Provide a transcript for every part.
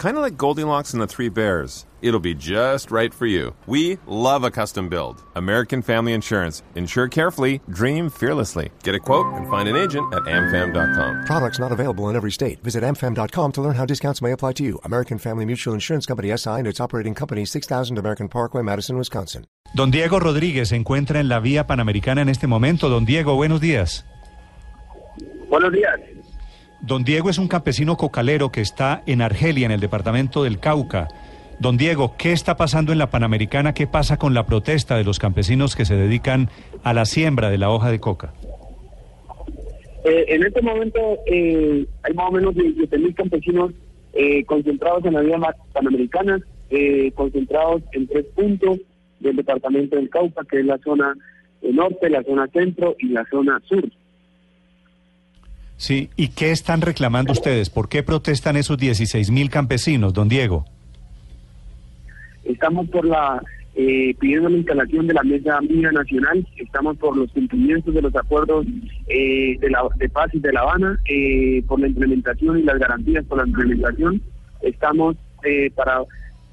Kind of like Goldilocks and the Three Bears. It'll be just right for you. We love a custom build. American Family Insurance. Insure carefully, dream fearlessly. Get a quote and find an agent at amfam.com. Products not available in every state. Visit amfam.com to learn how discounts may apply to you. American Family Mutual Insurance Company SI and its operating company 6000 American Parkway, Madison, Wisconsin. Don Diego Rodríguez se encuentra en la vía panamericana en este momento. Don Diego, buenos días. Buenos días. Don Diego es un campesino cocalero que está en Argelia, en el departamento del Cauca. Don Diego, ¿qué está pasando en la Panamericana? ¿Qué pasa con la protesta de los campesinos que se dedican a la siembra de la hoja de coca? Eh, en este momento eh, hay más o menos 17.000 campesinos eh, concentrados en la vía panamericana, eh, concentrados en tres puntos del departamento del Cauca, que es la zona norte, la zona centro y la zona sur. Sí, ¿y qué están reclamando ustedes? ¿Por qué protestan esos 16 mil campesinos, don Diego? Estamos por la eh, pidiendo la instalación de la mesa amiga nacional, estamos por los cumplimientos de los acuerdos eh, de, la, de paz y de La Habana, eh, por la implementación y las garantías por la implementación, estamos eh, para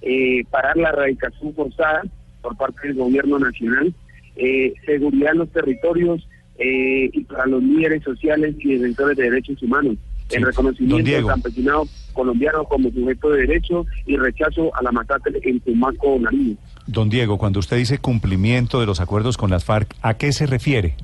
eh, parar la erradicación forzada por parte del gobierno nacional, eh, seguridad en los territorios, eh, y para los líderes sociales y defensores de derechos humanos. Sí. El reconocimiento del campesinado colombiano como sujeto de derecho y rechazo a la masacre en Tumaco, Nariño. Don Diego, cuando usted dice cumplimiento de los acuerdos con las FARC, ¿a qué se refiere?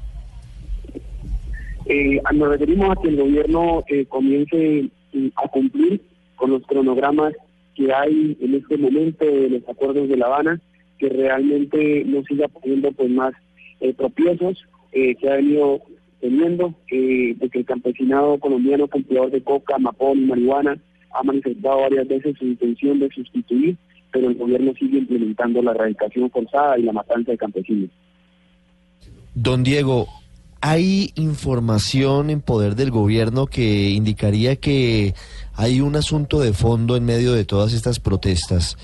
Eh, nos referimos a que el gobierno eh, comience mm, a cumplir con los cronogramas que hay en este momento de los acuerdos de La Habana, que realmente no siga poniendo pues más eh, tropiezos eh, que ha venido teniendo, eh, de que el campesinado colombiano cultivador de coca, y marihuana ha manifestado varias veces su intención de sustituir, pero el gobierno sigue implementando la erradicación forzada y la matanza de campesinos. Don Diego, ¿hay información en poder del gobierno que indicaría que hay un asunto de fondo en medio de todas estas protestas,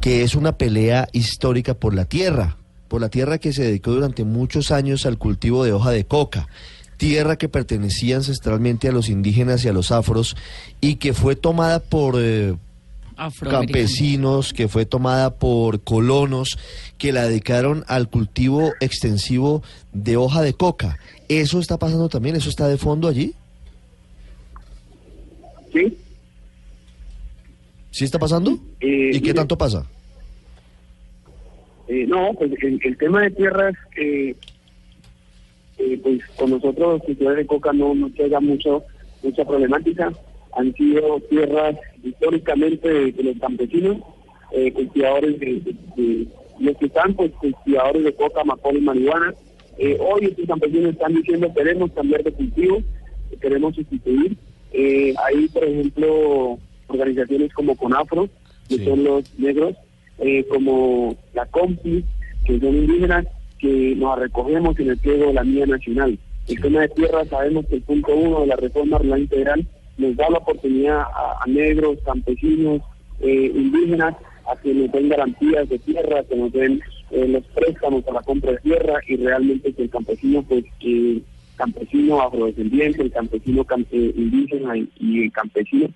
que es una pelea histórica por la tierra, por la tierra que se dedicó durante muchos años al cultivo de hoja de coca? tierra que pertenecía ancestralmente a los indígenas y a los afros y que fue tomada por eh, campesinos, que fue tomada por colonos que la dedicaron al cultivo extensivo de hoja de coca. ¿Eso está pasando también? ¿Eso está de fondo allí? ¿Sí? ¿Sí está pasando? Eh, ¿Y qué mire, tanto pasa? Eh, no, pues el, el tema de tierras, eh, eh, pues con nosotros, cultivadores de coca, no, no llega mucho, mucha problemática. Han sido tierras históricamente de, de los campesinos, eh, cultivadores de, de- de- los que están, pues cultivadores de coca, amapola y marihuana. Hoy estos campesinos están diciendo queremos cambiar de cultivo, queremos sustituir. Eh, hay, por ejemplo, organizaciones como CONAFRO, que Sí. son los negros, como la COMPI, que son indígenas, que nos recogemos en el pliego de la mía nacional. El tema de tierra, sabemos que el punto uno de la reforma rural integral nos da la oportunidad a, negros, campesinos, eh, indígenas, a que nos den garantías de tierra, que nos den eh, los préstamos para la compra de tierra y realmente que el campesino, pues, eh, campesino afrodescendiente, el campesino cam- eh, indígena y, y el campesino,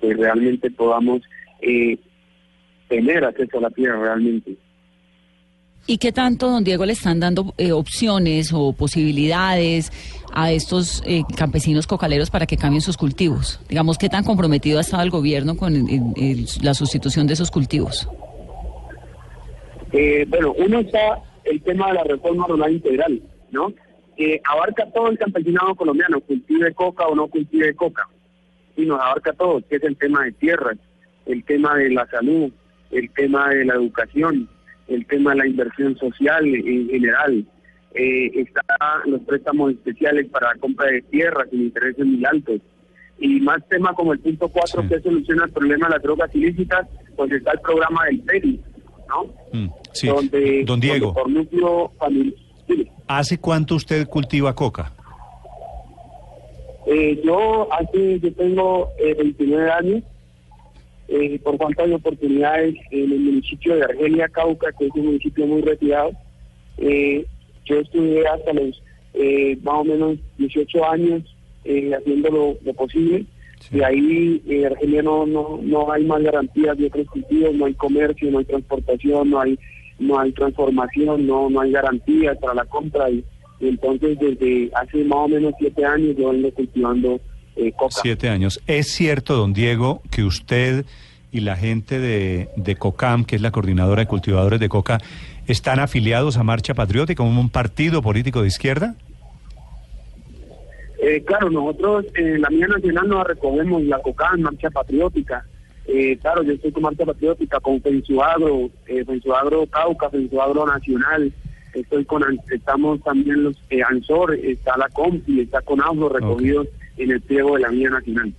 pues realmente podamos eh, tener acceso a la tierra realmente. ¿Y qué tanto, don Diego, le están dando eh, opciones o posibilidades a estos eh, campesinos cocaleros para que cambien sus cultivos? Digamos, ¿qué tan comprometido ha estado el gobierno con el- la sustitución de esos cultivos? Eh, bueno, uno está el tema de la reforma rural integral, ¿no? Que abarca todo el campesinado colombiano, cultive coca o no cultive coca. Y nos abarca todo, que es el tema de tierras, el tema de la salud, el tema de la educación, el tema de la inversión social en general. Eh, está los préstamos especiales para la compra de tierras sin intereses muy altos. Y más temas como el punto 4 Sí. que soluciona el problema de las drogas ilícitas, pues está el programa del PERI, ¿no? Mm, sí. donde, Don Diego, donde por núcleo familiar. ¿hace cuánto usted cultiva coca? Eh, yo hace, yo tengo eh, 29 años, eh, por cuanto hay oportunidades en el municipio de Argelia, Cauca, que es un municipio muy retirado, Eh, yo estudié hasta los eh, más o menos 18 años eh, haciendo lo, posible. y De ahí, en Argelia no, no, no hay más garantías de otros cultivos, no hay comercio, no hay transportación, no hay no hay transformación, no no hay garantías para la compra. Y, entonces, desde hace más o menos siete años yo vengo cultivando coca. Siete años. ¿Es cierto, don Diego, que usted y la gente de, de COCAM, que es la coordinadora de cultivadores de coca, están afiliados a Marcha Patriótica, como un partido político de izquierda? Eh, claro, nosotros en la Mía Nacional nos recogemos la COCAM, Marcha Patriótica. Eh, claro, yo estoy con Marcha Patriótica, con Fensuagro, eh, Fensuagro Cauca, Fensuagro Nacional. Estoy con, estamos también los eh, ANSOR, está la COMPI, está con AUSO recogidos en el pliego de la Mía Nacional.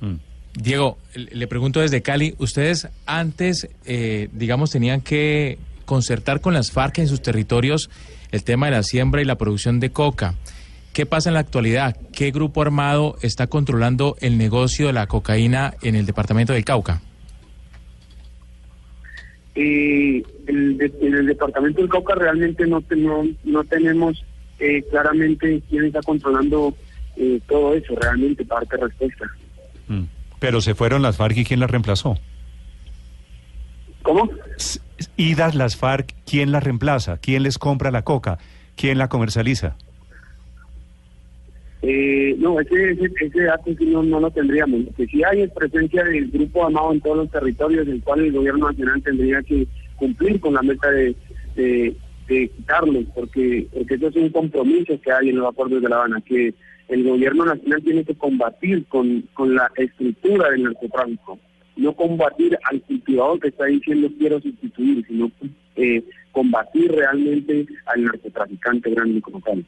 Mm. Diego, le pregunto desde Cali, ustedes antes, eh, digamos, tenían que concertar con las FARC en sus territorios el tema de la siembra y la producción de coca. ¿Qué pasa en la actualidad? ¿Qué grupo armado está controlando el negocio de la cocaína en el departamento del Cauca? Eh, en el departamento del Cauca realmente no, no, tenemos eh, claramente quién está controlando eh, todo eso, realmente, parte respuesta. Mm. Pero se fueron las FARC y quién las reemplazó. ¿Cómo? Idas las FARC, ¿quién las reemplaza? ¿Quién les compra la coca? ¿Quién la comercializa? Eh, no, ese, ese, dato no, no, lo tendríamos. Lo que sí hay es presencia del grupo armado en todos los territorios, el cual el gobierno nacional tendría que cumplir con la meta de, de, de quitarlos, porque, porque eso es un compromiso que hay en los acuerdos de La Habana, que el gobierno nacional tiene que combatir con, con la estructura del narcotráfico, no combatir al cultivador que está diciendo quiero sustituir, sino eh, combatir realmente al narcotraficante grande como tal.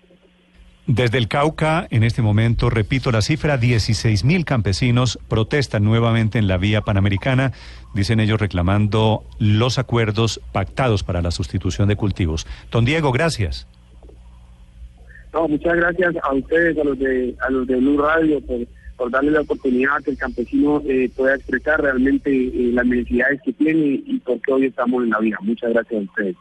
Desde el Cauca, en este momento, repito la cifra, 16 mil campesinos protestan nuevamente en la vía panamericana, dicen ellos reclamando los acuerdos pactados para la sustitución de cultivos. Don Diego, gracias. No, muchas gracias a ustedes, a los de, a los de Blue Radio, por, por darle la oportunidad que el campesino eh, pueda expresar realmente eh, las necesidades que tiene y por qué hoy estamos en la vida. Muchas gracias a ustedes.